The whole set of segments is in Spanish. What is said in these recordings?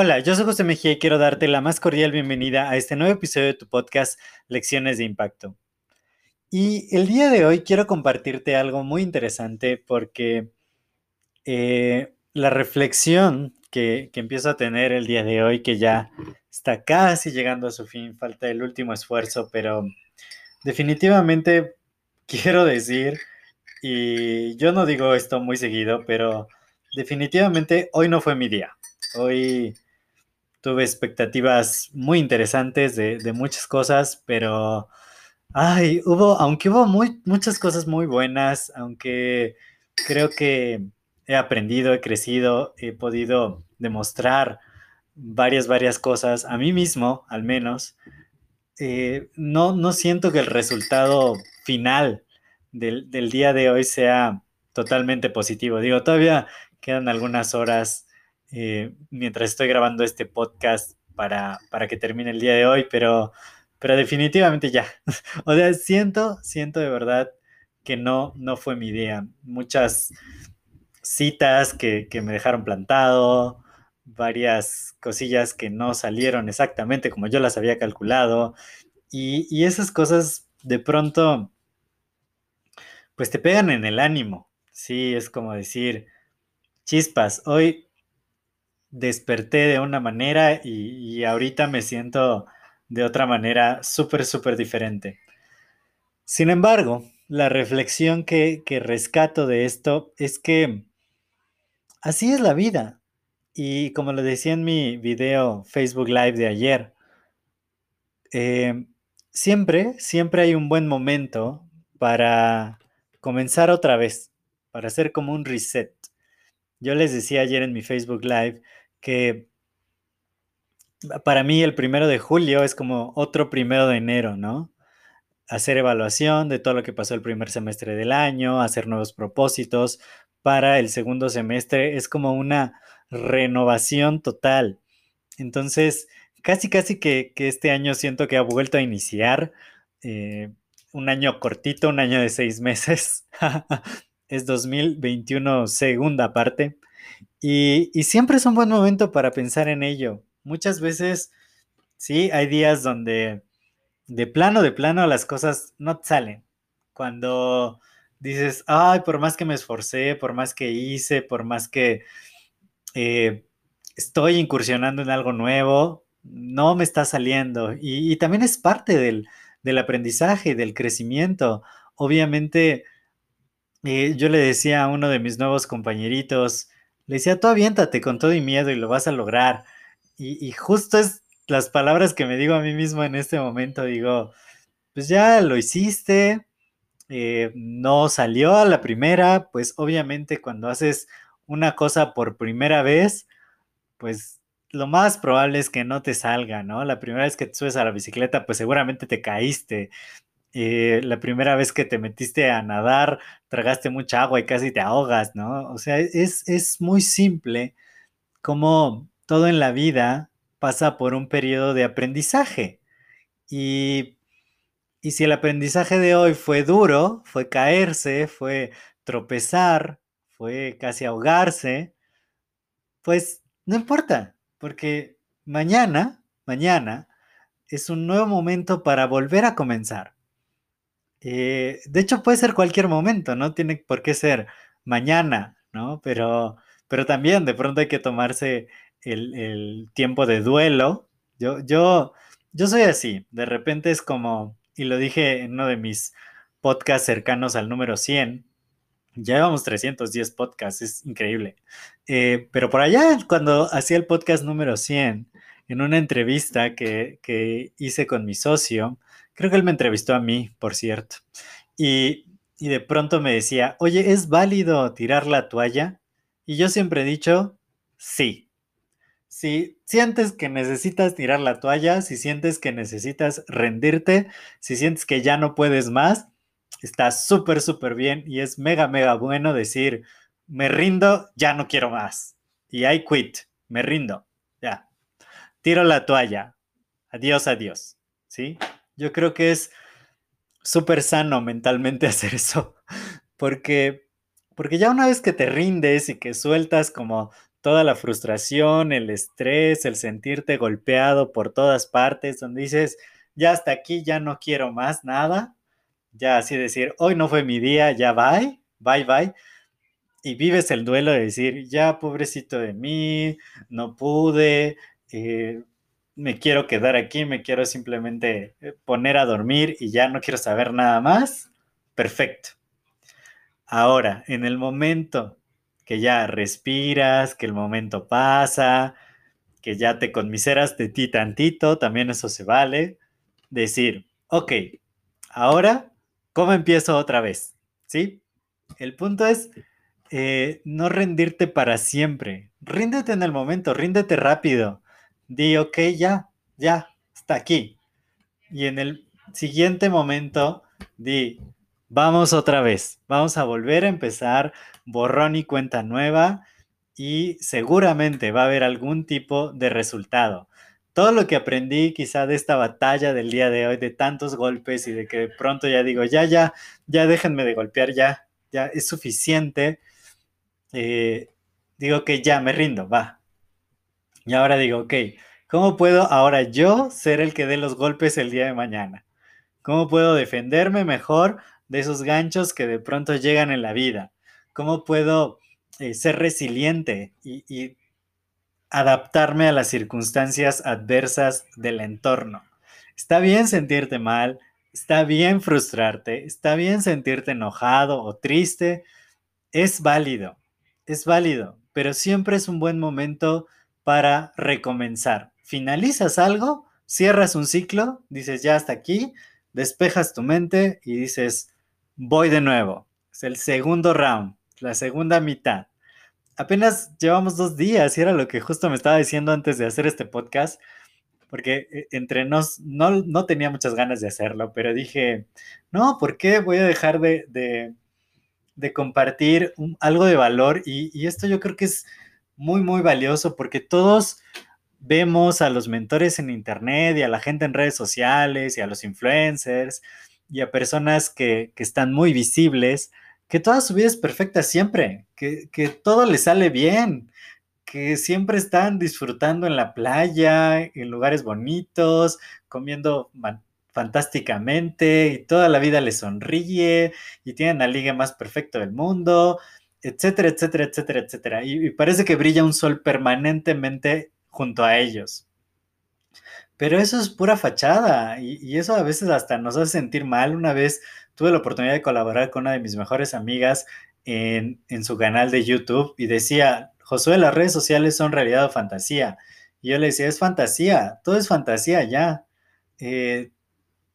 Hola, yo soy José Mejía y quiero darte la más cordial bienvenida a este nuevo episodio de tu podcast Lecciones de Impacto. Y el día de hoy quiero compartirte algo muy interesante porque eh, la reflexión que, que, empiezo a tener el día de hoy, que ya está casi llegando a su fin, falta el último esfuerzo, pero definitivamente quiero decir, y yo no digo esto muy seguido, pero definitivamente hoy no fue mi día. Hoy tuve expectativas muy interesantes de, muchas cosas, pero, ay, hubo, aunque hubo muy, muchas cosas muy buenas, aunque creo que he aprendido, he crecido, he podido demostrar varias, varias cosas a mí mismo, al menos, eh, no, no siento que el resultado final del, del día de hoy sea totalmente positivo. Digo, todavía quedan algunas horas eh, mientras estoy grabando este podcast para, para, que termine el día de hoy, pero, pero definitivamente ya. o sea, siento, siento de verdad que no, no fue mi idea. Muchas citas que, que me dejaron plantado, varias cosillas que no salieron exactamente como yo las había calculado, y, y esas cosas de pronto, pues te pegan en el ánimo. Sí, es como decir, chispas, hoy desperté de una manera y, ahorita me siento de otra manera súper, súper diferente. Sin embargo, la reflexión que, rescato de esto es que así es la vida. Y como lo decía en mi video Facebook Live de ayer, eh, siempre, siempre hay un buen momento para comenzar otra vez, para hacer como un reset. Yo les decía ayer en mi Facebook Live que para mí el primero de julio es como otro primero de enero, ¿no? Hacer evaluación de todo lo que pasó el primer semestre del año, hacer nuevos propósitos para el segundo semestre, es como una renovación total. Entonces, casi, casi que, este año siento que ha vuelto a iniciar. Eh, un año cortito, un año de seis meses. es 2021 segunda parte. Y, siempre es un buen momento para pensar en ello. Muchas veces, sí, hay días donde de plano, de plano las cosas no salen. Cuando dices, ay, por más que me esforcé, por más que hice, por más que eh, estoy incursionando en algo nuevo, no me está saliendo. Y, también es parte del, del aprendizaje, del crecimiento. Obviamente, eh, yo le decía a uno de mis nuevos compañeritos, le decía, tú aviéntate con todo y miedo y lo vas a lograr. Y, justo es las palabras que me digo a mí mismo en este momento, digo, pues ya lo hiciste, eh, no salió a la primera, pues obviamente cuando haces una cosa por primera vez, pues lo más probable es que no te salga, ¿no? La primera vez que te subes a la bicicleta, pues seguramente te caíste. Eh, la primera vez que te metiste a nadar, tragaste mucha agua y casi te ahogas, ¿no? O sea, es, es muy simple como todo en la vida pasa por un periodo de aprendizaje. Y, y si el aprendizaje de hoy fue duro, fue caerse, fue tropezar, fue casi ahogarse, pues no importa, porque mañana, mañana es un nuevo momento para volver a comenzar. Eh, de hecho, puede ser cualquier momento, no tiene por qué ser mañana, ¿no? Pero, pero también de pronto hay que tomarse el, tiempo de duelo. Yo, yo, yo soy así, de repente es como, y lo dije en uno de mis podcasts cercanos al número 100, ya llevamos 310 podcasts, es increíble. Eh, pero por allá, cuando hacía el podcast número 100, en una entrevista que, que hice con mi socio, Creo que él me entrevistó a mí, por cierto. Y, y de pronto me decía, oye, ¿es válido tirar la toalla? Y yo siempre he dicho, sí. Si sientes que necesitas tirar la toalla, si sientes que necesitas rendirte, si sientes que ya no puedes más, está súper, súper bien y es mega, mega bueno decir, me rindo, ya no quiero más. Y I quit, me rindo, ya. Tiro la toalla. Adiós, adiós. ¿Sí? Yo creo que es súper sano mentalmente hacer eso, porque, porque ya una vez que te rindes y que sueltas como toda la frustración, el estrés, el sentirte golpeado por todas partes, donde dices, ya hasta aquí, ya no quiero más nada, ya así decir, hoy no fue mi día, ya bye, bye, bye, y vives el duelo de decir, ya pobrecito de mí, no pude, eh, me quiero quedar aquí, me quiero simplemente eh, poner a dormir y ya no quiero saber nada más, perfecto. Ahora, en el momento que ya respiras, que el momento pasa, que ya te conmiseras de ti tantito, también eso se vale, decir, ok, ahora, ¿cómo empiezo otra vez? ¿Sí? El punto es eh, no rendirte para siempre. Ríndete en el momento, ríndete rápido di, ok, ya, ya, está aquí. Y en el siguiente momento, di, vamos otra vez, vamos a volver a empezar, borrón y cuenta nueva, y seguramente va a haber algún tipo de resultado. Todo lo que aprendí quizá de esta batalla del día de hoy, de tantos golpes y de que de pronto ya digo, ya, ya, ya déjenme de golpear, ya, ya es suficiente. Eh, digo que ya me rindo, va, y ahora digo, ok, ¿cómo puedo ahora yo ser el que dé los golpes el día de mañana? ¿Cómo puedo defenderme mejor de esos ganchos que de pronto llegan en la vida? ¿Cómo puedo eh, ser resiliente y, y adaptarme a las circunstancias adversas del entorno? Está bien sentirte mal, está bien frustrarte, está bien sentirte enojado o triste, es válido, es válido, pero siempre es un buen momento para recomenzar. Finalizas algo, cierras un ciclo, dices ya hasta aquí, despejas tu mente y dices voy de nuevo. Es el segundo round, la segunda mitad. Apenas llevamos dos días y era lo que justo me estaba diciendo antes de hacer este podcast, porque eh, entre nos no, no tenía muchas ganas de hacerlo, pero dije, no, ¿por qué voy a dejar de, de, compartir algo de valor? Y, y esto yo creo que es muy, muy valioso porque todos vemos a los mentores en Internet y a la gente en redes sociales y a los influencers y a personas que, están muy visibles, que toda su vida es perfecta siempre, que, todo les sale bien, que siempre están disfrutando en la playa, en lugares bonitos, comiendo fantásticamente y toda la vida les sonríe y tienen la liga más perfecta del mundo etcétera, etcétera, etcétera, etcétera. Y, parece que brilla un sol permanentemente junto a ellos. Pero eso es pura fachada y, eso a veces hasta nos hace sentir mal. Una vez tuve la oportunidad de colaborar con una de mis mejores amigas en, su canal de YouTube y decía, Josué, las redes sociales son realidad o fantasía. Y yo le decía, es fantasía, todo es fantasía ya. Eh,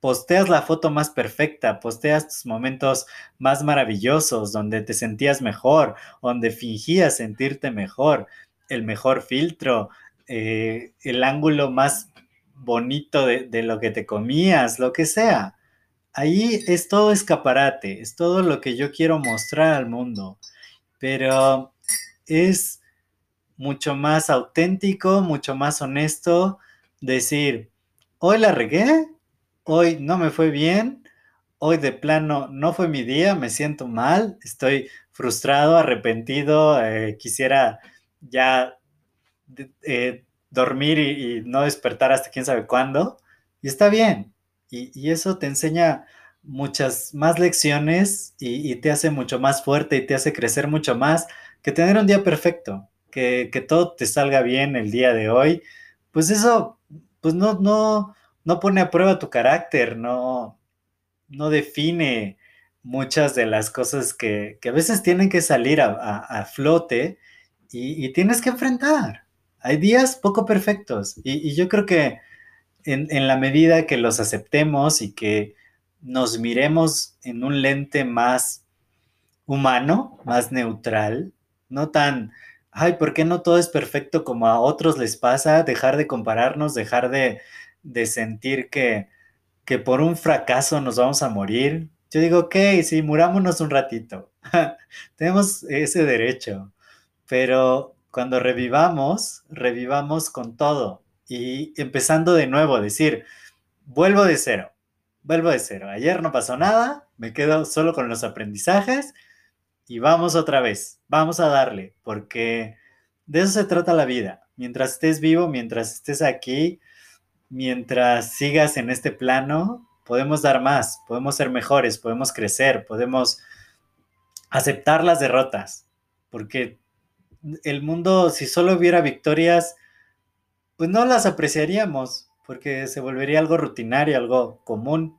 posteas la foto más perfecta, posteas tus momentos más maravillosos, donde te sentías mejor, donde fingías sentirte mejor, el mejor filtro, eh, el ángulo más bonito de, lo que te comías, lo que sea. Ahí es todo escaparate, es todo lo que yo quiero mostrar al mundo, pero es mucho más auténtico, mucho más honesto decir, hoy la regué, hoy no me fue bien, hoy de plano no fue mi día, me siento mal, estoy frustrado, arrepentido, eh, quisiera ya eh, dormir y, no despertar hasta quién sabe cuándo. Y está bien. Y, eso te enseña muchas más lecciones y, te hace mucho más fuerte y te hace crecer mucho más que tener un día perfecto, que, todo te salga bien el día de hoy. Pues eso, pues no, no, no pone a prueba tu carácter, no, no define muchas de las cosas que, a veces tienen que salir a, flote y, tienes que enfrentar. Hay días poco perfectos y, yo creo que en, la medida que los aceptemos y que nos miremos en un lente más humano, más neutral, no tan, ay, ¿por qué no todo es perfecto como a otros les pasa? Dejar de compararnos, dejar de, sentir que, que por un fracaso nos vamos a morir. Yo digo, ok, sí, murámonos un ratito. Tenemos ese derecho, pero cuando revivamos, revivamos con todo y empezando de nuevo, decir, vuelvo de cero, vuelvo de cero. Ayer no pasó nada, me quedo solo con los aprendizajes y vamos otra vez, vamos a darle, porque de eso se trata la vida. Mientras estés vivo, mientras estés aquí, mientras sigas en este plano, podemos dar más, podemos ser mejores, podemos crecer, podemos aceptar las derrotas, porque el mundo, si solo hubiera victorias, pues no las apreciaríamos, porque se volvería algo rutinario, algo común.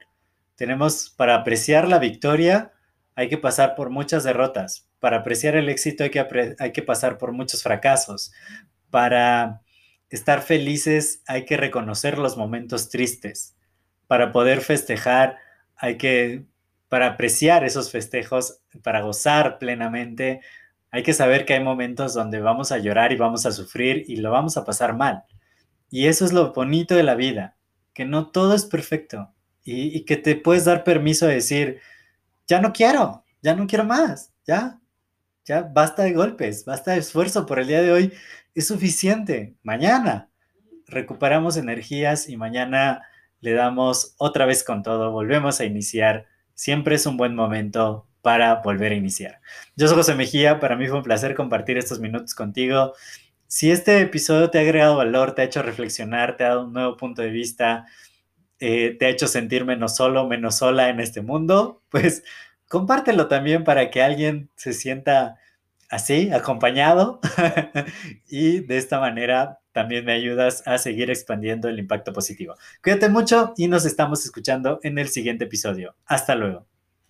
Tenemos para apreciar la victoria, hay que pasar por muchas derrotas. Para apreciar el éxito hay que, hay que pasar por muchos fracasos. Para estar felices hay que reconocer los momentos tristes. Para poder festejar hay que, para apreciar esos festejos, para gozar plenamente, hay que saber que hay momentos donde vamos a llorar y vamos a sufrir y lo vamos a pasar mal. Y eso es lo bonito de la vida, que no todo es perfecto y, que te puedes dar permiso de decir, ya no quiero, ya no quiero más, ya, ya basta de golpes, basta de esfuerzo por el día de hoy, es suficiente. Mañana recuperamos energías y mañana le damos otra vez con todo, volvemos a iniciar. Siempre es un buen momento para volver a iniciar. Yo soy José Mejía, para mí fue un placer compartir estos minutos contigo. Si este episodio te ha agregado valor, te ha hecho reflexionar, te ha dado un nuevo punto de vista, eh, te ha hecho sentir menos solo, menos sola en este mundo, pues compártelo también para que alguien se sienta así, acompañado, y de esta manera también me ayudas a seguir expandiendo el impacto positivo. Cuídate mucho y nos estamos escuchando en el siguiente episodio. Hasta luego.